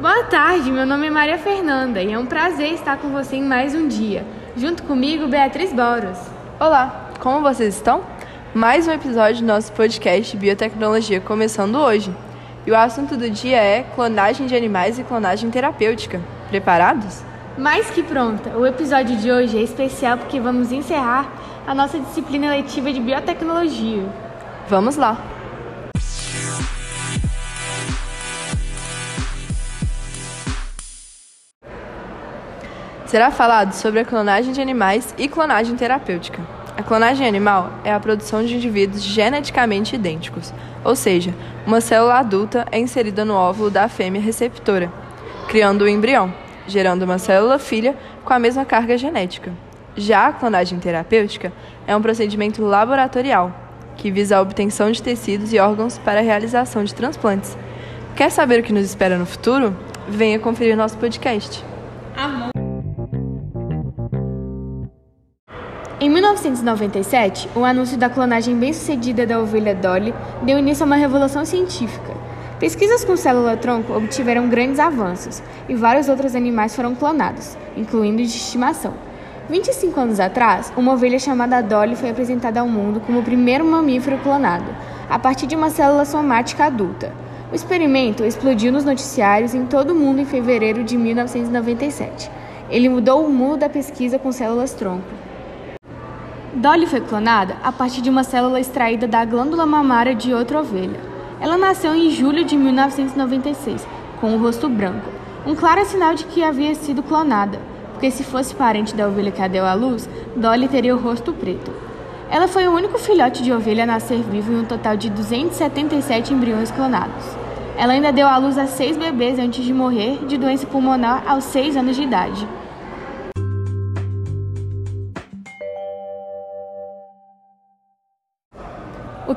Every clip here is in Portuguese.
Boa tarde, meu nome é Maria Fernanda e é um prazer estar com você em mais um dia. Junto comigo, Beatriz Boros. Olá, como vocês estão? Mais um episódio do nosso podcast Biotecnologia começando hoje. E o assunto do dia é clonagem de animais e clonagem terapêutica. Preparados? Mais que pronta! O episódio de hoje é especial porque vamos encerrar a nossa disciplina letiva de biotecnologia. Vamos lá! Será falado sobre a clonagem de animais e clonagem terapêutica. A clonagem animal é a produção de indivíduos geneticamente idênticos, ou seja, uma célula adulta é inserida no óvulo da fêmea receptora, criando o embrião, gerando uma célula filha com a mesma carga genética. Já a clonagem terapêutica é um procedimento laboratorial que visa a obtenção de tecidos e órgãos para a realização de transplantes. Quer saber o que nos espera no futuro? Venha conferir nosso podcast. 1997, o anúncio da clonagem bem-sucedida da ovelha Dolly deu início a uma revolução científica. Pesquisas com célula-tronco obtiveram grandes avanços e vários outros animais foram clonados, incluindo de estimação. 25 anos atrás, uma ovelha chamada Dolly foi apresentada ao mundo como o primeiro mamífero clonado, a partir de uma célula somática adulta. O experimento explodiu nos noticiários em todo o mundo em fevereiro de 1997. Ele mudou o mundo da pesquisa com células-tronco. Dolly foi clonada a partir de uma célula extraída da glândula mamária de outra ovelha. Ela nasceu em julho de 1996, com o rosto branco, um claro sinal de que havia sido clonada, porque se fosse parente da ovelha que a deu à luz, Dolly teria o rosto preto. Ela foi o único filhote de ovelha a nascer vivo em um total de 277 embriões clonados. Ela ainda deu à luz a seis bebês antes de morrer de doença pulmonar aos seis anos de idade.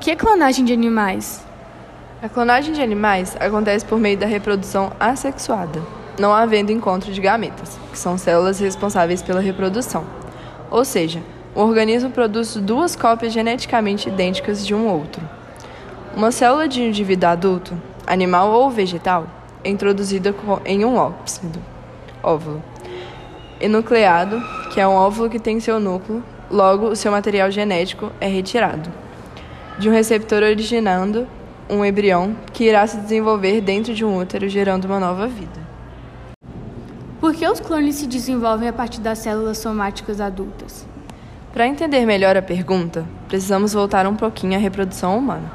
Que é clonagem de animais? A clonagem de animais acontece por meio da reprodução assexuada, não havendo encontro de gametas, que são células responsáveis pela reprodução. Ou seja, o organismo produz duas cópias geneticamente idênticas de um outro. Uma célula de indivíduo adulto, animal ou vegetal, é introduzida em um óxido, óvulo, enucleado, que é um óvulo que tem seu núcleo, logo o seu material genético é retirado de um receptor originando um embrião que irá se desenvolver dentro de um útero, gerando uma nova vida. Por que os clones se desenvolvem a partir das células somáticas adultas? Para entender melhor a pergunta, precisamos voltar um pouquinho à reprodução humana.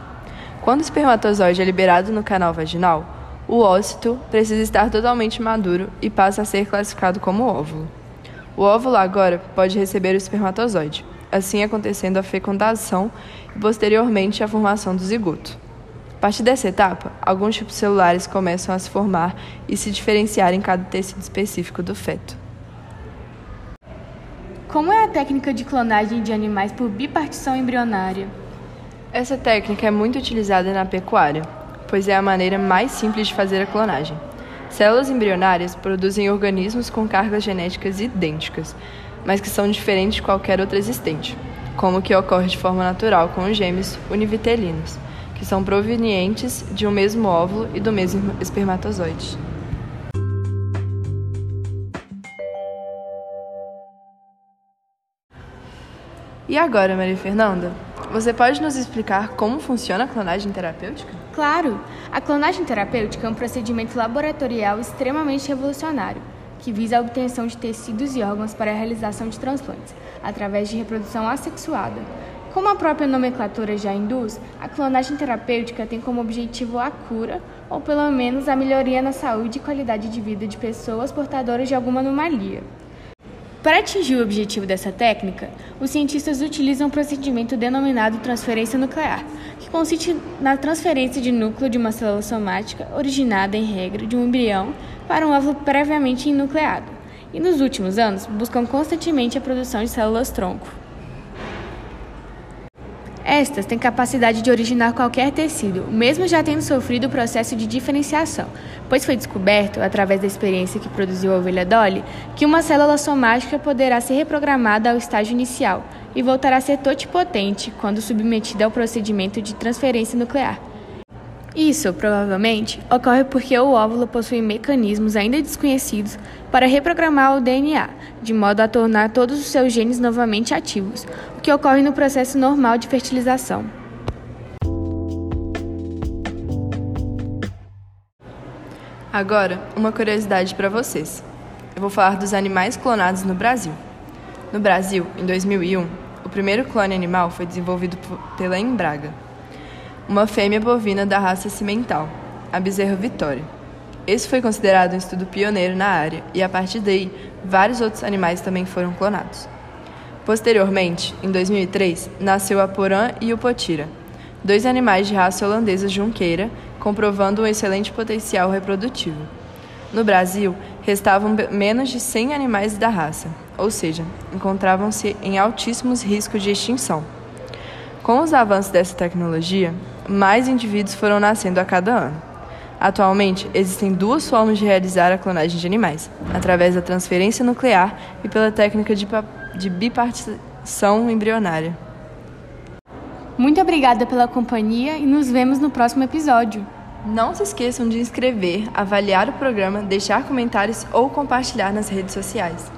Quando o espermatozoide é liberado no canal vaginal, o ócito precisa estar totalmente maduro e passa a ser classificado como óvulo. O óvulo agora pode receber o espermatozoide, assim acontecendo a fecundação e posteriormente a formação do zigoto. A partir dessa etapa, alguns tipos celulares começam a se formar e se diferenciar em cada tecido específico do feto. Como é a técnica de clonagem de animais por bipartição embrionária? Essa técnica é muito utilizada na pecuária, pois é a maneira mais simples de fazer a clonagem. Células embrionárias produzem organismos com cargas genéticas idênticas, mas que são diferentes de qualquer outra existente, como o que ocorre de forma natural com os gêmeos univitelinos, que são provenientes de um mesmo óvulo e do mesmo espermatozoide. E agora, Maria Fernanda, você pode nos explicar como funciona a clonagem terapêutica? Claro! A clonagem terapêutica é um procedimento laboratorial extremamente revolucionário que visa a obtenção de tecidos e órgãos para a realização de transplantes, através de reprodução assexuada. Como a própria nomenclatura já induz, a clonagem terapêutica tem como objetivo a cura, ou pelo menos a melhoria na saúde e qualidade de vida de pessoas portadoras de alguma anomalia. Para atingir o objetivo dessa técnica, os cientistas utilizam um procedimento denominado transferência nuclear, que consiste na transferência de núcleo de uma célula somática originada, em regra, de um embrião para um óvulo previamente enucleado, e nos últimos anos buscam constantemente a produção de células-tronco. Estas têm capacidade de originar qualquer tecido, mesmo já tendo sofrido o processo de diferenciação, pois foi descoberto, através da experiência que produziu a ovelha Dolly, que uma célula somática poderá ser reprogramada ao estágio inicial e voltará a ser totipotente quando submetida ao procedimento de transferência nuclear. Isso, provavelmente, ocorre porque o óvulo possui mecanismos ainda desconhecidos para reprogramar o DNA, de modo a tornar todos os seus genes novamente ativos, que ocorre no processo normal de fertilização. Agora, uma curiosidade para vocês. Eu vou falar dos animais clonados no Brasil. No Brasil, em 2001, o primeiro clone animal foi desenvolvido pela Embraga, uma fêmea bovina da raça cimental, a bezerra Vitória. Esse foi considerado um estudo pioneiro na área e, a partir daí, vários outros animais também foram clonados. Posteriormente, em 2003, nasceu a Porã e o Potira, dois animais de raça holandesa junqueira comprovando um excelente potencial reprodutivo. No Brasil, restavam menos de 100 animais da raça, ou seja, encontravam-se em altíssimos riscos de extinção. Com os avanços dessa tecnologia, mais indivíduos foram nascendo a cada ano. Atualmente, existem duas formas de realizar a clonagem de animais: através da transferência nuclear e pela técnica de, de bipartição embrionária. Muito obrigada pela companhia e nos vemos no próximo episódio. Não se esqueçam de inscrever, avaliar o programa, deixar comentários ou compartilhar nas redes sociais.